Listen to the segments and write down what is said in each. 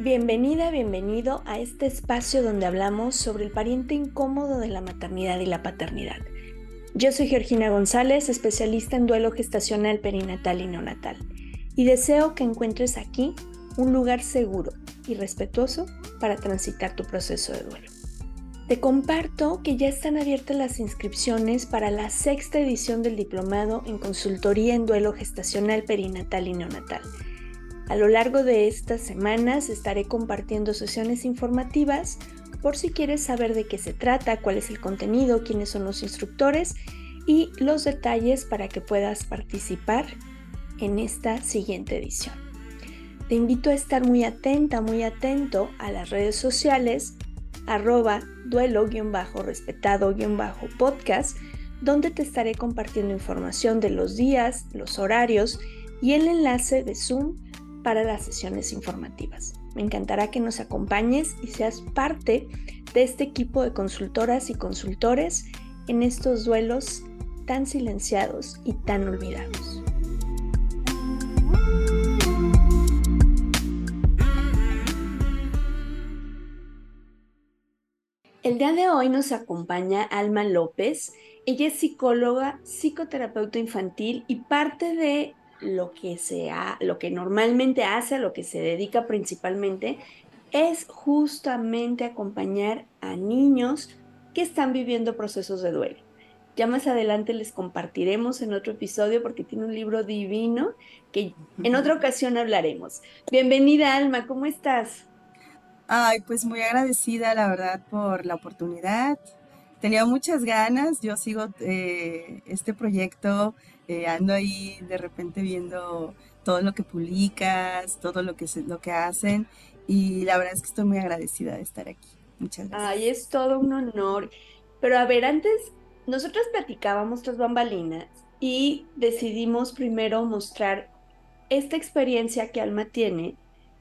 Bienvenida, bienvenido a este espacio donde hablamos sobre el pariente incómodo de la maternidad y la paternidad. Yo soy Georgina González, especialista en duelo gestacional perinatal y neonatal, y deseo que encuentres aquí un lugar seguro y respetuoso para transitar tu proceso de duelo. Te comparto que ya están abiertas las inscripciones para la sexta edición del diplomado en consultoría en duelo gestacional perinatal y neonatal a lo largo de estas semanas estaré compartiendo sesiones informativas por si quieres saber de qué se trata, cuál es el contenido, quiénes son los instructores y los detalles para que puedas participar en esta siguiente edición. Te invito a estar muy atenta, muy atento a las redes sociales arroba duelo-respetado-podcast, donde te estaré compartiendo información de los días, los horarios y el enlace de Zoom para las sesiones informativas. Me encantará que nos acompañes y seas parte de este equipo de consultoras y consultores en estos duelos tan silenciados y tan olvidados. El día de hoy nos acompaña Alma López. Ella es psicóloga, psicoterapeuta infantil y parte de lo que, lo que normalmente hace, a lo que se dedica principalmente, es justamente acompañar a niños que están viviendo procesos de duelo. Ya más adelante les compartiremos en otro episodio porque tiene un libro divino que en otra ocasión hablaremos. Bienvenida Alma, ¿cómo estás? Ay, pues muy agradecida, la verdad, por la oportunidad. Tenía muchas ganas, yo sigo eh, este proyecto eh, ando ahí de repente viendo todo lo que publicas, todo lo que, lo que hacen y la verdad es que estoy muy agradecida de estar aquí. Muchas gracias. Ay, es todo un honor. Pero a ver, antes nosotros platicábamos tras bambalinas y decidimos primero mostrar esta experiencia que Alma tiene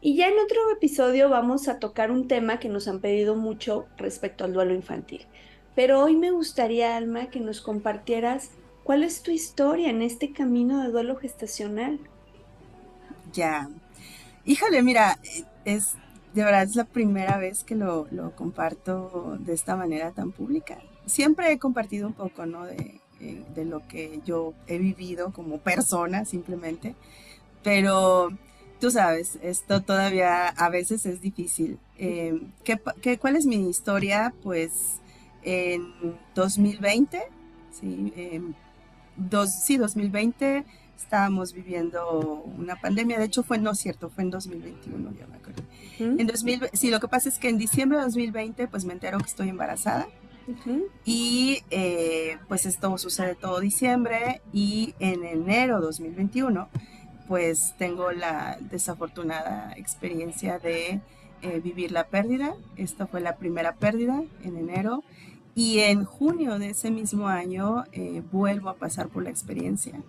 y ya en otro episodio vamos a tocar un tema que nos han pedido mucho respecto al duelo infantil. Pero hoy me gustaría, Alma, que nos compartieras ¿Cuál es tu historia en este camino de duelo gestacional? Ya. Híjole, mira, es de verdad es la primera vez que lo, comparto de esta manera tan pública. Siempre he compartido un poco, ¿no? De, eh, lo que yo he vivido como persona, simplemente. Pero tú sabes, esto todavía a veces es difícil. Eh, ¿qué, cuál es mi historia? Pues en 2020, ¿sí? Em, dos, sí, 2020 estábamos viviendo una pandemia, de hecho fue, no cierto, fue en 2021, ya me acuerdo. En 2000, sí, lo que pasa es que en diciembre de 2020 pues me entero que estoy embarazada. Y eh, pues esto sucede todo diciembre y en enero de 2021 pues tengo la desafortunada experiencia de eh, vivir la pérdida, esta fue la primera pérdida en enero y en junio de ese mismo año eh, vuelvo a pasar por la experiencia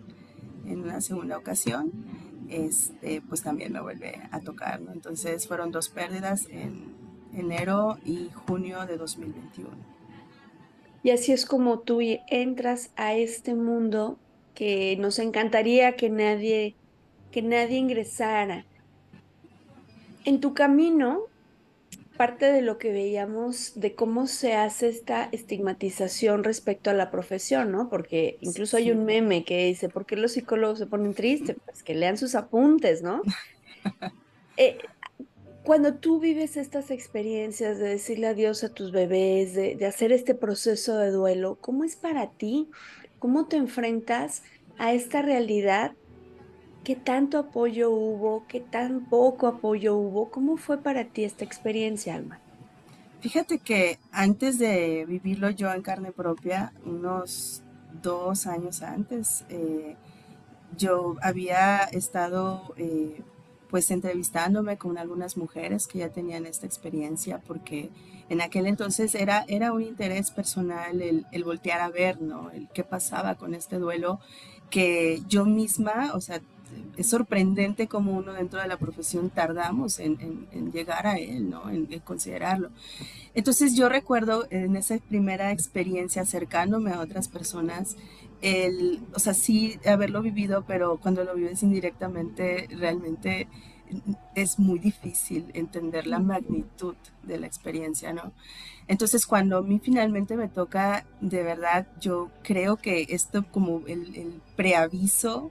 en una segunda ocasión. Este, pues también me vuelve a tocar. Entonces fueron dos pérdidas en enero y junio de 2021. Y así es como tú entras a este mundo que nos encantaría que nadie, que nadie ingresara. En tu camino parte de lo que veíamos de cómo se hace esta estigmatización respecto a la profesión, ¿no? Porque incluso hay un meme que dice, ¿por qué los psicólogos se ponen tristes? Pues que lean sus apuntes, ¿no? Eh, cuando tú vives estas experiencias de decirle adiós a tus bebés, de, de hacer este proceso de duelo, ¿cómo es para ti? ¿Cómo te enfrentas a esta realidad ¿Qué tanto apoyo hubo? ¿Qué tan poco apoyo hubo? ¿Cómo fue para ti esta experiencia, Alma? Fíjate que antes de vivirlo yo en carne propia, unos dos años antes, eh, yo había estado eh, pues entrevistándome con algunas mujeres que ya tenían esta experiencia porque en aquel entonces era, era un interés personal el, el voltear a ver, ¿no? El qué pasaba con este duelo que yo misma, o sea, es sorprendente cómo uno dentro de la profesión tardamos en, llegar a él, ¿no? En, considerarlo. Entonces yo recuerdo en esa primera experiencia acercándome a otras personas, el, o sea, sí haberlo vivido, pero cuando lo vives indirectamente, realmente es muy difícil entender la magnitud de la experiencia, ¿no? Entonces, cuando a mí finalmente me toca, de verdad, yo creo que esto como el, preaviso,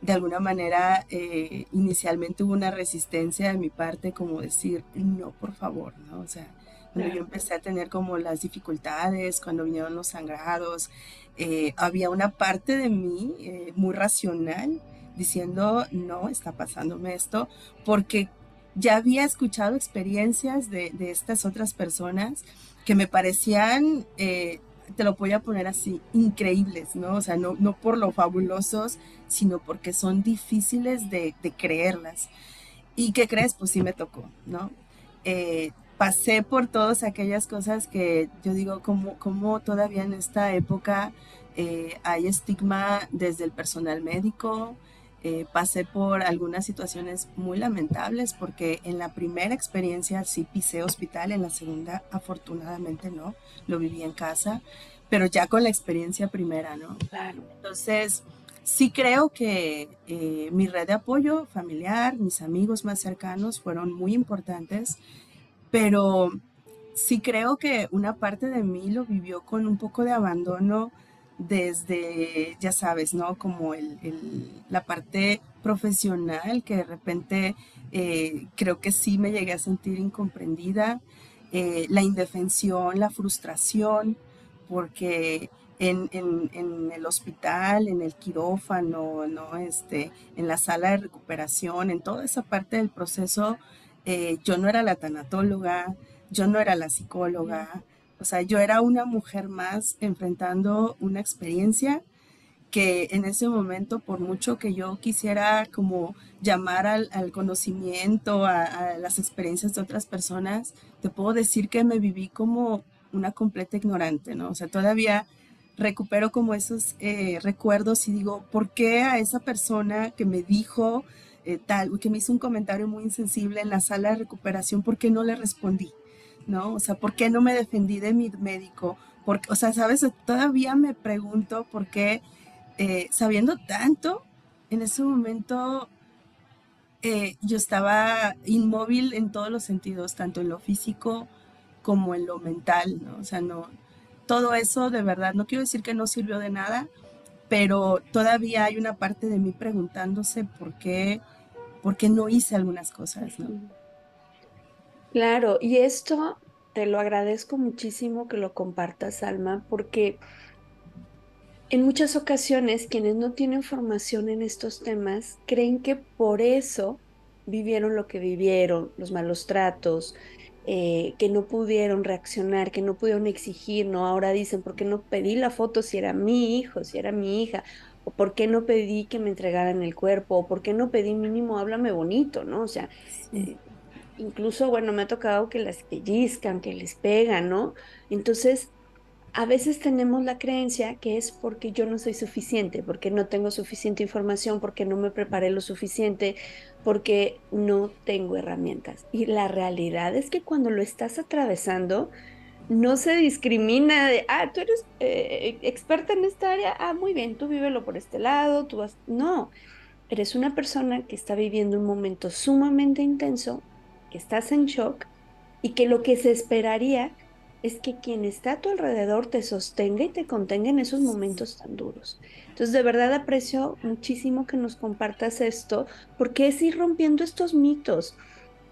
de alguna manera, eh, inicialmente hubo una resistencia de mi parte, como decir, no, por favor, ¿no? O sea, cuando yo empecé a tener como las dificultades, cuando vinieron los sangrados, eh, había una parte de mí eh, muy racional diciendo, no, está pasándome esto, porque ya había escuchado experiencias de, estas otras personas que me parecían, eh, te lo voy a poner así, increíbles, ¿no? O sea, no, no por lo fabulosos, sino porque son difíciles de, creerlas. ¿Y qué crees? Pues sí me tocó, ¿no? pasé por todas aquellas cosas que yo digo, como, como todavía en esta época eh, hay estigma desde el personal médico. Eh, pasé por algunas situaciones muy lamentables porque en la primera experiencia sí pisé hospital, en la segunda afortunadamente no, lo viví en casa, pero ya con la experiencia primera, ¿no? Claro. Entonces, sí creo que eh, mi red de apoyo familiar, mis amigos más cercanos fueron muy importantes pero sí creo que una parte de mí lo vivió con un poco de abandono desde, ya sabes, ¿no? Como la parte profesional, que de repente eh, creo que sí me llegué a sentir incomprendida, eh, la indefensión, la frustración, porque en, el hospital, en el quirófano, ¿no? este, en la sala de recuperación, en toda esa parte del proceso, eh, yo no era la tanatóloga, yo no era la psicóloga, o sea, yo era una mujer más enfrentando una experiencia que en ese momento, por mucho que yo quisiera como llamar al, conocimiento, a, las experiencias de otras personas, te puedo decir que me viví como una completa ignorante, ¿no? O sea, todavía recupero como esos eh, recuerdos y digo, ¿por qué a esa persona que me dijo eh, tal, que me hizo un comentario muy insensible en la sala de recuperación, ¿por qué no le respondí? ¿No? O sea, ¿por qué no me defendí de mi médico? O sea, ¿sabes? Todavía me pregunto por qué, eh, sabiendo tanto, en ese momento eh, yo estaba inmóvil en todos los sentidos, tanto en lo físico como en lo mental, ¿no? O sea, no, todo eso de verdad, no quiero decir que no sirvió de nada, pero todavía hay una parte de mí preguntándose por qué, por qué no hice algunas cosas, Claro, y esto te lo agradezco muchísimo que lo compartas, Alma, porque en muchas ocasiones quienes no tienen formación en estos temas creen que por eso vivieron lo que vivieron, los malos tratos, eh, que no pudieron reaccionar, que no pudieron exigir, ¿no? Ahora dicen, ¿por qué no pedí la foto si era mi hijo, si era mi hija? ¿O por qué no pedí que me entregaran el cuerpo? ¿O por qué no pedí mínimo, háblame bonito, ¿no? O sea, eh, incluso, bueno, me ha tocado que las pellizcan, que les pegan, ¿no? Entonces, a veces tenemos la creencia que es porque yo no soy suficiente, porque no tengo suficiente información, porque no me preparé lo suficiente, porque no tengo herramientas. Y la realidad es que cuando lo estás atravesando, no se discrimina de, ah, tú eres eh, experta en esta área, ah, muy bien, tú vívelo por este lado, tú vas... No, eres una persona que está viviendo un momento sumamente intenso, que estás en shock y que lo que se esperaría es que quien está a tu alrededor te sostenga y te contenga en esos momentos tan duros. Entonces, de verdad aprecio muchísimo que nos compartas esto, porque es ir rompiendo estos mitos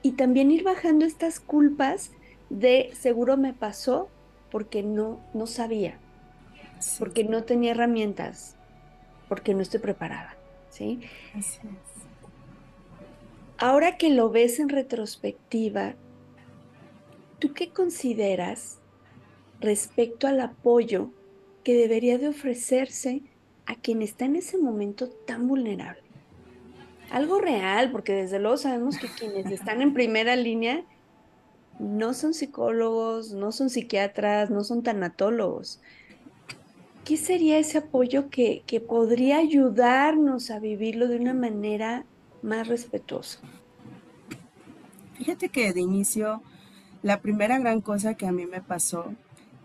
y también ir bajando estas culpas de seguro me pasó porque no, no sabía, porque no tenía herramientas, porque no estoy preparada. ¿sí? Así es. Ahora que lo ves en retrospectiva, ¿tú qué consideras respecto al apoyo que debería de ofrecerse a quien está en ese momento tan vulnerable. Algo real, porque desde luego sabemos que quienes están en primera línea no son psicólogos, no son psiquiatras, no son tanatólogos. ¿Qué sería ese apoyo que, que podría ayudarnos a vivirlo de una manera más respetuosa? Fíjate que de inicio, la primera gran cosa que a mí me pasó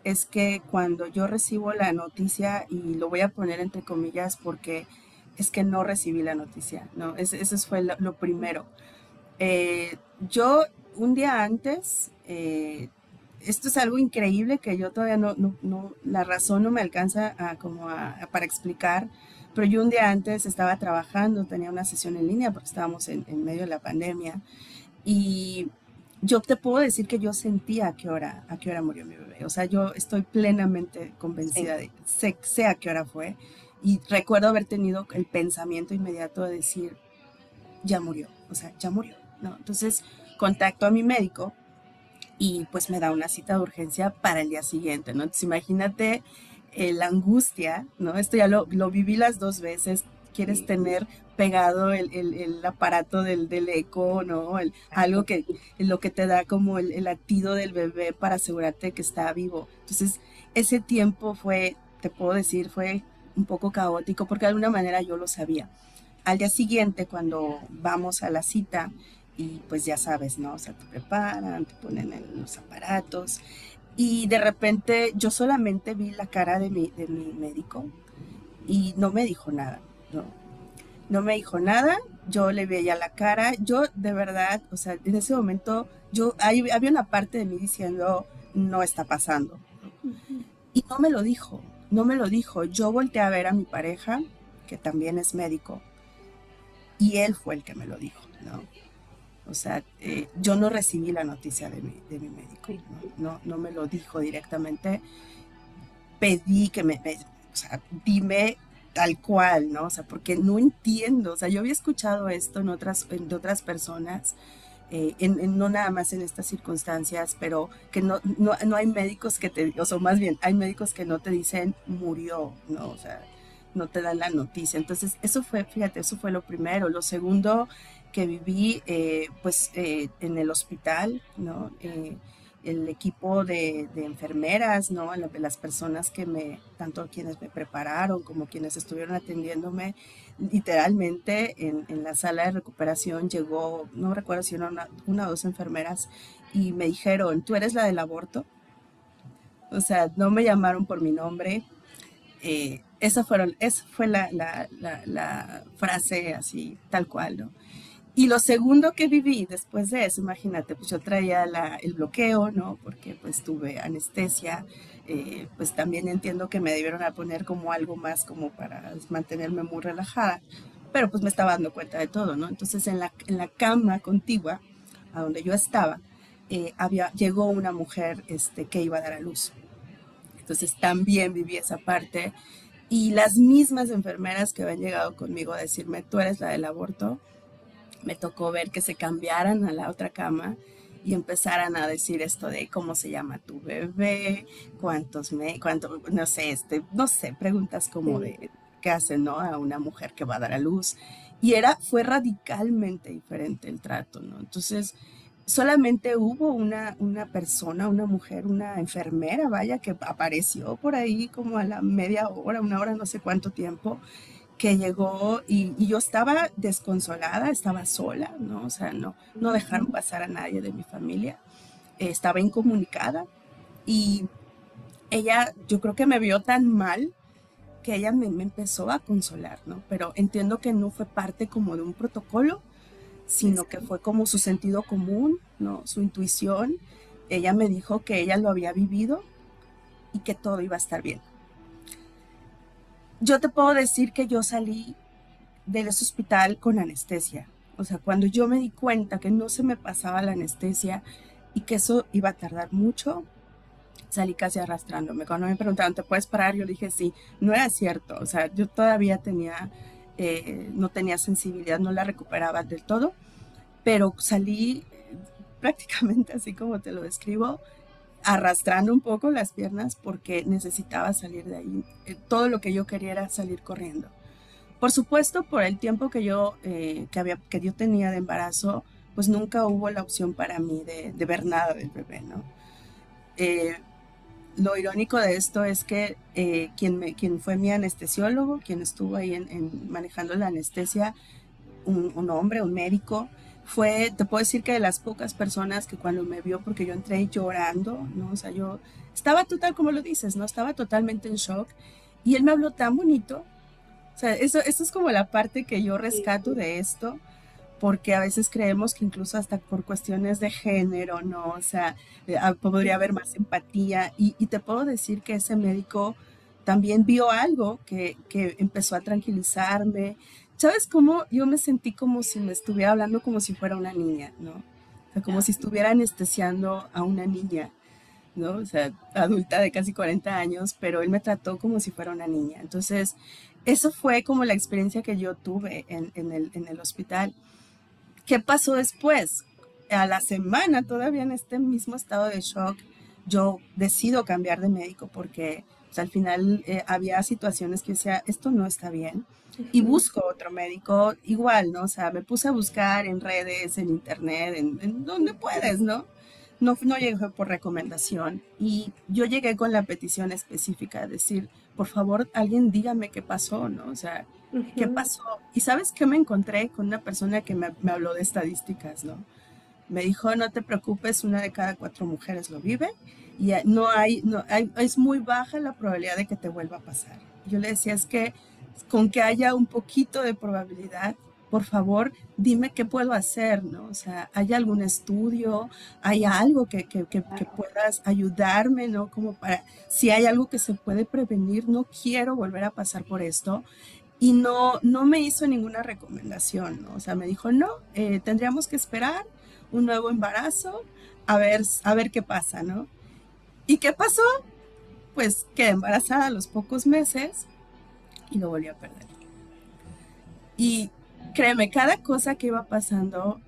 es que cuando yo recibo la noticia, y lo voy a poner entre comillas porque es que no recibí la noticia, ¿no? Ese, fue lo, primero. Eh, yo un día antes, eh, esto es algo increíble que yo todavía no, no, la razón no me alcanza a, como para explicar, pero yo un día antes estaba trabajando, tenía una sesión en línea porque estábamos en, en medio de la pandemia y yo te puedo decir que yo sentía a qué hora, a qué hora murió mi bebé. O sea, yo estoy plenamente convencida de, sé, sé a qué hora fue. Y recuerdo haber tenido el pensamiento inmediato de decir, ya murió, o sea, ya murió. ¿no? Entonces, contacto a mi médico y pues me da una cita de urgencia para el día siguiente, ¿no? Entonces, imagínate eh, la angustia, ¿no? Esto ya lo, lo viví las dos veces, quieres tener pegado el, aparato del, del, eco, ¿no? El, algo que lo que te da como el, latido del bebé para asegurarte que está vivo. Entonces, ese tiempo fue, te puedo decir, fue un poco caótico porque de alguna manera yo lo sabía. Al día siguiente, cuando vamos a la cita, y pues ya sabes, ¿no? O sea, te preparan, te ponen en los aparatos, y de repente yo solamente vi la cara de mi, de mi médico y no me dijo nada, ¿no? no me dijo nada, yo le veía la cara, yo de verdad, o sea, en ese momento, yo, había una parte de mí diciendo, no está pasando. Y no me lo dijo, no me lo dijo. Yo volteé a ver a mi pareja, que también es médico, y él fue el que me lo dijo, ¿no? O sea, eh, yo no recibí la noticia de mi, de mi médico, ¿no? ¿no? me lo dijo directamente. Pedí que me, me o sea, dime tal cual, ¿no? O sea, porque no entiendo, o sea, yo había escuchado esto en otras, en, de otras personas, eh, en, no nada más en estas circunstancias, pero que no, no, no, hay médicos que te, o sea, más bien, hay médicos que no te dicen murió, ¿no? O sea, no te dan la noticia. Entonces, eso fue, fíjate, eso fue lo primero. Lo segundo que viví, eh, pues, eh, en el hospital, ¿no? el equipo de, enfermeras, ¿no? Las personas que me, tanto quienes me prepararon como quienes estuvieron atendiéndome, literalmente en, la sala de recuperación llegó, no recuerdo si eran una, o dos enfermeras, y me dijeron, ¿tú eres la del aborto? O sea, no me llamaron por mi nombre. Eh, esa, fueron, esa fue la, la, la frase así, tal cual, ¿no? Y lo segundo que viví después de eso, imagínate, pues yo traía el bloqueo, ¿no? Porque pues tuve anestesia, eh, pues también entiendo que me debieron poner como algo más como para mantenerme muy relajada, pero pues me estaba dando cuenta de todo, ¿no? Entonces en la, en la cama contigua, a donde yo estaba, eh, había, llegó una mujer este, que iba a dar a luz. Entonces también viví esa parte y las mismas enfermeras que habían llegado conmigo a decirme, tú eres la del aborto, me tocó ver que se cambiaran a la otra cama y empezaran a decir esto de cómo se llama tu bebé, cuántos me, cuánto, no sé, este, no sé, preguntas como de qué hacen, ¿no? A una mujer que va a dar a luz. Y era, fue radicalmente diferente el trato, ¿no? Entonces, solamente hubo una, una persona, una mujer, una enfermera, vaya, que apareció por ahí como a la media hora, una hora, no sé cuánto tiempo, que llegó y, yo estaba desconsolada, estaba sola, ¿no? O sea, no, no dejaron pasar a nadie de mi familia, estaba incomunicada y ella, yo creo que me vio tan mal que ella me, empezó a consolar, ¿no? Pero entiendo que no fue parte como de un protocolo, sino que fue como su sentido común, ¿no? Su intuición. Ella me dijo que ella lo había vivido y que todo iba a estar bien yo te puedo decir que yo salí de ese hospital con anestesia. O sea, cuando yo me di cuenta que no se me pasaba la anestesia y que eso iba a tardar mucho, salí casi arrastrándome. Cuando me preguntaron, ¿te puedes parar? Yo dije, sí, no era cierto. O sea, yo todavía tenía, eh, no tenía sensibilidad, no la recuperaba del todo, pero salí prácticamente así como te lo describo, arrastrando un poco las piernas porque necesitaba salir de ahí. Eh, todo lo que yo quería era salir corriendo. Por supuesto, por el tiempo que yo, eh, que había, que yo tenía de embarazo, pues nunca hubo la opción para mí de, ver nada del bebé, ¿no? Eh, lo irónico de esto es que quien, me, quien fue mi anestesiólogo, quien estuvo ahí en, manejando la anestesia, un hombre, un médico, fue, te puedo decir que de las pocas personas que cuando me vio, porque yo entré llorando, ¿no? O sea, yo estaba total, como lo dices, ¿no? Estaba totalmente en shock. Y él me habló tan bonito. O sea, eso, eso es como la parte que yo rescato de esto, porque a veces creemos que incluso hasta por cuestiones de género, ¿no? O sea, eh, ah, podría haber más empatía y, te puedo decir que ese médico también vio algo que, que empezó a tranquilizarme. ¿Sabes cómo? Yo me sentí como si me estuviera hablando como si fuera una niña, ¿no? O sea, como si estuviera anestesiando a una niña, ¿no? O sea, adulta de casi 40 años, pero él me trató como si fuera una niña. Entonces, eso fue como la experiencia que yo tuve en, en, el, en el hospital. ¿Qué pasó después? A la semana, todavía en este mismo estado de shock, yo decido cambiar de médico porque pues, al final eh, había situaciones que decía, esto no está bien. Y busco otro médico igual, ¿no? O sea, me puse a buscar en redes, en internet, en, donde puedes, ¿no? No, no llegué por recomendación. Y yo llegué con la petición específica de decir, por favor, alguien dígame qué pasó, ¿no? O sea, ¿Qué pasó? Y sabes qué me encontré con una persona que me, habló de estadísticas, ¿no? Me dijo, no te preocupes, una de cada cuatro mujeres lo vive y no hay, no hay, es muy baja la probabilidad de que te vuelva a pasar. Yo le decía, es que con que haya un poquito de probabilidad, por favor, dime qué puedo hacer, ¿no? O sea, ¿hay algún estudio? ¿Hay algo que, que, que, que, puedas ayudarme, ¿no? Como para, si hay algo que se puede prevenir, no quiero volver a pasar por esto y no, no me hizo ninguna recomendación, ¿no? O sea, me dijo, no, eh, tendríamos que esperar un nuevo embarazo a ver, a ver qué pasa, ¿no? ¿Y qué pasó? Pues quedé embarazada a los pocos meses y lo volví a perder. Y créeme, cada cosa que iba pasando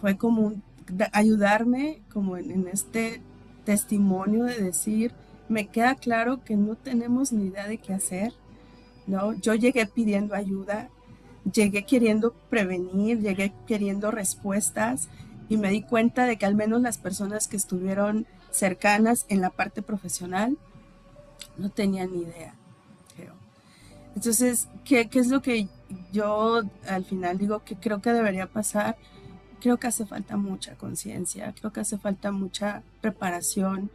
fue como ayudarme como en este testimonio de decir, me queda claro que no tenemos ni idea de qué hacer, ¿no? Yo llegué pidiendo ayuda, llegué queriendo prevenir, llegué queriendo respuestas y me di cuenta de que al menos las personas que estuvieron cercanas en la parte profesional no tenían ni idea. Entonces, ¿qué, ¿qué, es lo que yo al final digo que creo que debería pasar? Creo que hace falta mucha conciencia, creo que hace falta mucha preparación.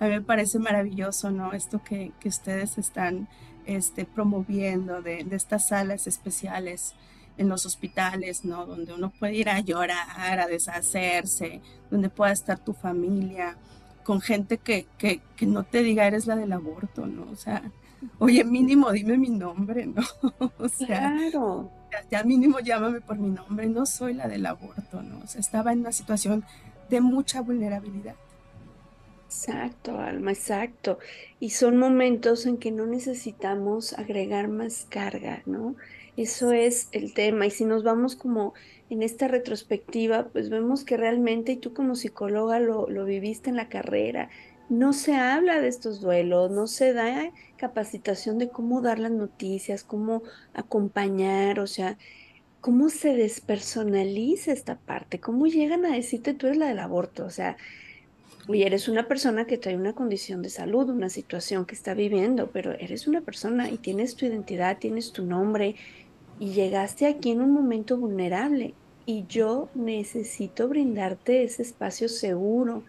A mí me parece maravilloso, ¿no? Esto que, que ustedes están este, promoviendo de, estas salas especiales en los hospitales, ¿no? Donde uno puede ir a llorar, a deshacerse, donde pueda estar tu familia, con gente que, que, que no te diga eres la del aborto, ¿no? O sea, oye, mínimo dime mi nombre, ¿no? o sea, claro. ya, mínimo llámame por mi nombre, no soy la del aborto, ¿no? O sea, estaba en una situación de mucha vulnerabilidad. Exacto, Alma, exacto. Y son momentos en que no necesitamos agregar más carga, ¿no? Eso es el tema. Y si nos vamos como en esta retrospectiva, pues vemos que realmente, y tú como psicóloga lo, lo viviste en la carrera, no se habla de estos duelos, no se da capacitación de cómo dar las noticias, cómo acompañar, o sea, cómo se despersonaliza esta parte, cómo llegan a decirte tú eres la del aborto, o sea, y eres una persona que trae una condición de salud, una situación que está viviendo, pero eres una persona y tienes tu identidad, tienes tu nombre y llegaste aquí en un momento vulnerable y yo necesito brindarte ese espacio seguro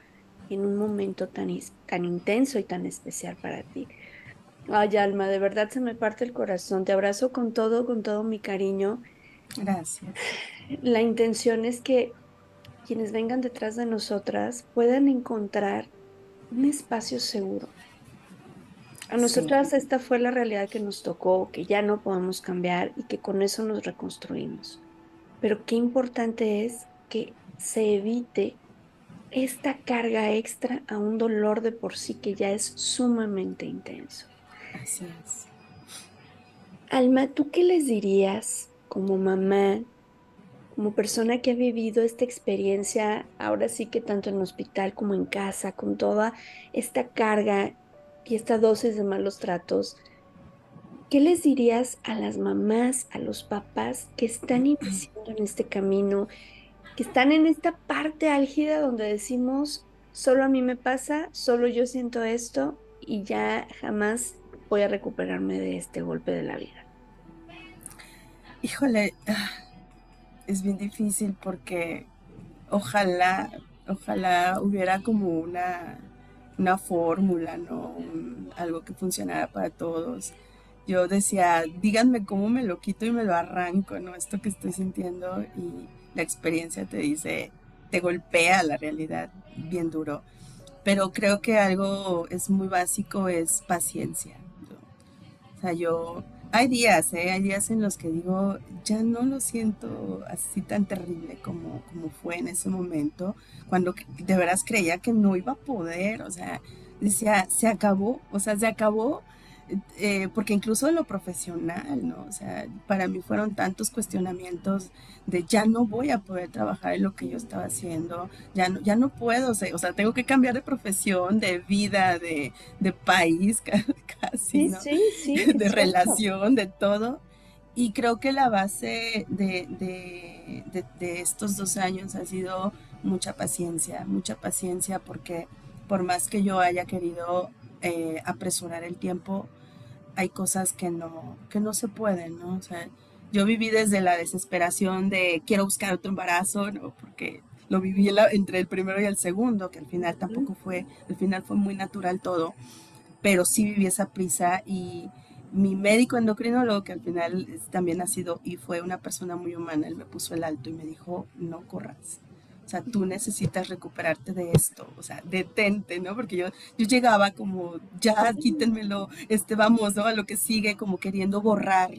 en un momento tan, tan intenso y tan especial para ti. Ay, Alma, de verdad se me parte el corazón. Te abrazo con todo, con todo mi cariño. Gracias. La intención es que quienes vengan detrás de nosotras puedan encontrar un espacio seguro. A nosotras esta fue la realidad que nos tocó, que ya no podemos cambiar y que con eso nos reconstruimos. Pero qué importante es que se evite esta carga extra a un dolor de por sí que ya es sumamente intenso. Así es. Alma, ¿tú qué les dirías como mamá, como persona que ha vivido esta experiencia, ahora sí que tanto en el hospital como en casa, con toda esta carga y esta dosis de malos tratos, ¿qué les dirías a las mamás, a los papás que están iniciando en este camino, que están en esta parte álgida donde decimos, solo a mí me pasa, solo yo siento esto y ya jamás voy a recuperarme de este golpe de la vida? Híjole, ah, es bien difícil porque ojalá, ojalá hubiera como una, una fórmula, ¿no? algo que funcionara para todos. Yo decía, díganme cómo me lo quito y me lo arranco, ¿no? Esto que estoy sintiendo y la experiencia te dice, te golpea la realidad bien duro. Pero creo que algo es muy básico, es paciencia. O sea, yo, hay días, ¿eh? hay días en los que digo, ya no lo siento así tan terrible como, como fue en ese momento, cuando de veras creía que no iba a poder, o sea, decía, se acabó, o sea, se acabó eh, porque incluso en lo profesional, ¿no? O sea, para mí fueron tantos cuestionamientos de ya no voy a poder trabajar en lo que yo estaba haciendo, ya no, ya no puedo, o sea, tengo que cambiar de profesión, de vida, de, de país casi, ¿no? Sí, sí, de relación, de todo. Y creo que la base de, de, de, de estos dos años ha sido mucha paciencia, mucha paciencia porque por más que yo haya querido eh, apresurar el tiempo, hay cosas que no, que no se pueden, ¿no? O sea, yo viví desde la desesperación de quiero buscar otro embarazo, ¿no? Porque lo viví entre el primero y el segundo, que al final tampoco fue, al final fue muy natural todo, pero sí viví esa prisa y mi médico endocrinólogo, que al final también ha sido y fue una persona muy humana, él me puso el alto y me dijo, no corras. O sea, tú necesitas recuperarte de esto, o sea, detente, ¿no? Porque yo, yo llegaba como, ya quítenmelo, este, vamos, ¿no? A lo que sigue, como queriendo borrar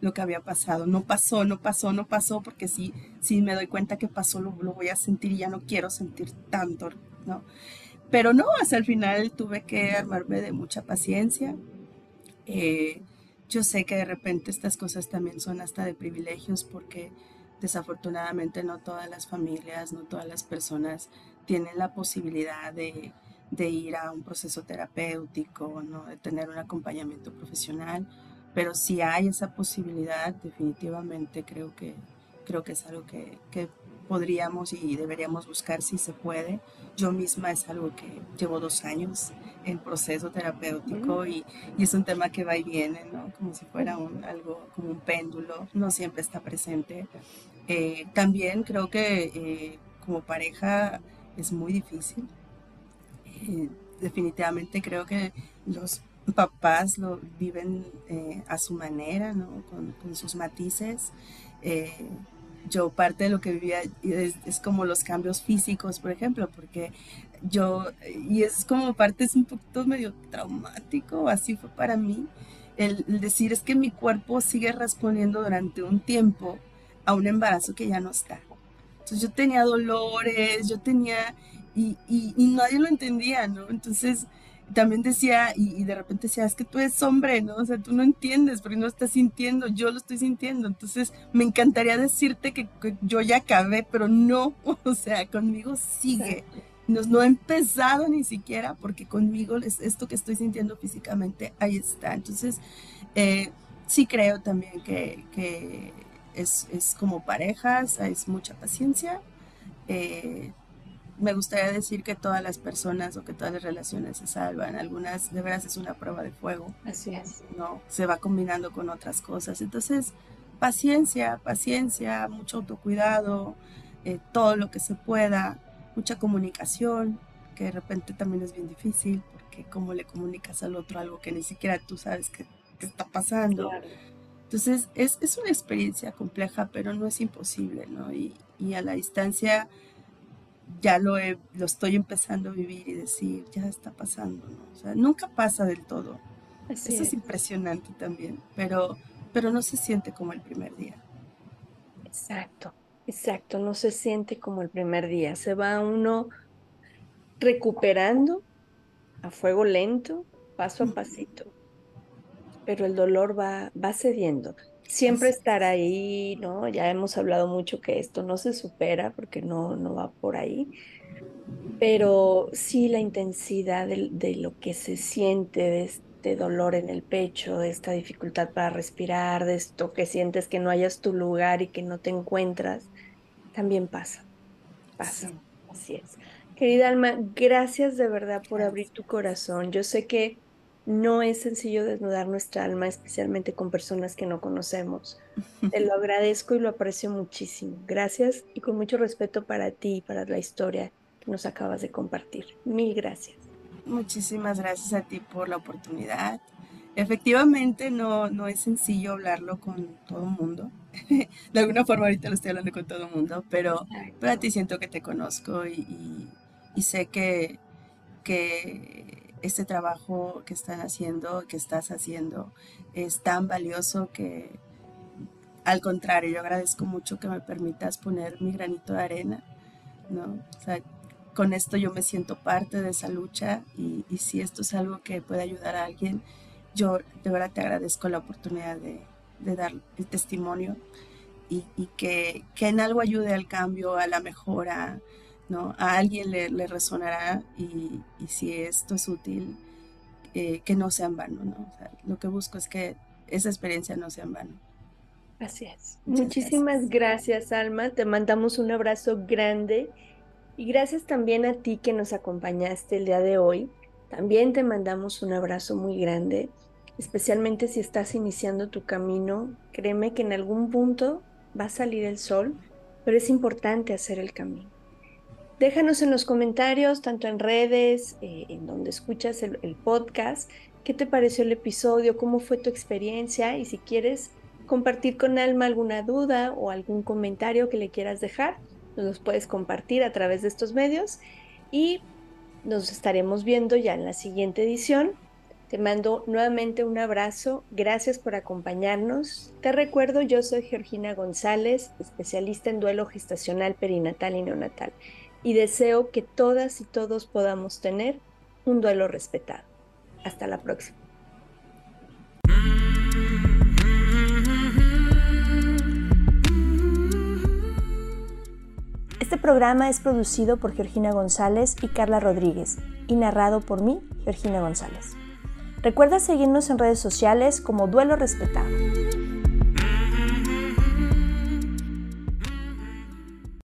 lo que había pasado. No pasó, no pasó, no pasó, porque si, si me doy cuenta que pasó, lo, lo voy a sentir y ya no quiero sentir tanto, ¿no? Pero no, hasta el final tuve que armarme de mucha paciencia. Eh, yo sé que de repente estas cosas también son hasta de privilegios porque desafortunadamente no todas las familias, no todas las personas tienen la posibilidad de, ir a un proceso terapéutico, ¿no? de tener un acompañamiento profesional, pero si hay esa posibilidad, definitivamente creo que, creo que es algo que, podríamos y deberíamos buscar si se puede. Yo misma es algo que llevo dos años en proceso terapéutico y, y, es un tema que va y viene, ¿no? Como si fuera un, algo como un péndulo, no siempre está presente. Eh, también creo que eh, como pareja es muy difícil. Eh, definitivamente creo que los papás lo viven a su manera, ¿no? con, sus matices. Yo parte de lo que vivía es, es, como los cambios físicos, por ejemplo, porque yo, y es como parte, es un poquito medio traumático, así fue para mí, el decir es que mi cuerpo sigue respondiendo durante un tiempo a un embarazo que ya no está. Entonces yo tenía dolores, yo tenía, y, y, nadie lo entendía, ¿no? Entonces también decía, y, de repente decía, es que tú eres hombre, ¿no? O sea, tú no entiendes porque no estás sintiendo, yo lo estoy sintiendo. Entonces me encantaría decirte que, yo ya acabé, pero no, o sea, conmigo sigue. No, no he empezado ni siquiera porque conmigo es esto que estoy sintiendo físicamente, ahí está. Entonces, eh, sí creo también que, que es, como parejas, es mucha paciencia. Eh, me gustaría decir que todas las personas o que todas las relaciones se salvan. Algunas de veras es una prueba de fuego. Así es. No, se va combinando con otras cosas. Entonces, paciencia, paciencia, mucho autocuidado, eh, todo lo que se pueda, mucha comunicación, que de repente también es bien difícil, porque cómo le comunicas al otro algo que ni siquiera tú sabes que, está pasando. Entonces, es, es, una experiencia compleja, pero no es imposible, ¿no? Y, y a la distancia ya lo, lo estoy empezando a vivir y decir, ya está pasando, ¿no? O sea, nunca pasa del todo. Eso es. impresionante también, pero, pero no se siente como el primer día. Exacto, exacto, no se siente como el primer día. Se va uno recuperando a fuego lento, paso a pasito pero el dolor va, va cediendo. Siempre estar ahí, ¿no? Ya hemos hablado mucho que esto no se supera porque no, no va por ahí, pero sí la intensidad de, de lo que se siente, de este dolor en el pecho, de esta dificultad para respirar, de esto que sientes que no hayas tu lugar y que no te encuentras, también pasa, pasa, así es. Querida Alma, gracias de verdad por abrir tu corazón. Yo sé que no es sencillo desnudar nuestra alma, especialmente con personas que no conocemos. Te lo agradezco y lo aprecio muchísimo. Gracias y con mucho respeto para ti y para la historia que nos acabas de compartir. Mil gracias. Muchísimas gracias a ti por la oportunidad. Efectivamente, no, no es sencillo hablarlo con todo el mundo. de alguna forma ahorita lo estoy hablando con todo el mundo, pero, pero a ti siento que te conozco y, y, sé que, que este trabajo que están haciendo, que estás haciendo, es tan valioso que al contrario, yo agradezco mucho que me permitas poner mi granito de arena, ¿no? O sea, con esto yo me siento parte de esa lucha y, si esto es algo que puede ayudar a alguien, yo de verdad te agradezco la oportunidad de, dar el testimonio y, que, en algo ayude al cambio, a la mejora, ¿no? A alguien le, resonará y, si esto es útil, eh, que no sea en vano, ¿no? lo que busco es que esa experiencia no sea en vano. Así es. Muchísimas gracias. Alma. Te mandamos un abrazo grande y gracias también a ti que nos acompañaste el día de hoy. También te mandamos un abrazo muy grande, especialmente si estás iniciando tu camino. Créeme que en algún punto va a salir el sol, pero es importante hacer el camino. Déjanos en los comentarios, tanto en redes, eh, en donde escuchas el, el podcast, qué te pareció el episodio, cómo fue tu experiencia y si quieres compartir con Alma alguna duda o algún comentario que le quieras dejar, nos los puedes compartir a través de estos medios y nos estaremos viendo ya en la siguiente edición. Te mando nuevamente un abrazo, gracias por acompañarnos. Te recuerdo, yo soy Georgina González, especialista en duelo gestacional, perinatal y neonatal, y deseo que todas y todos podamos tener un duelo respetado. Hasta la próxima. Este programa es producido por Georgina González y Carla Rodríguez y narrado por mí, Georgina González. Recuerda seguirnos en redes sociales como Duelo Respetado.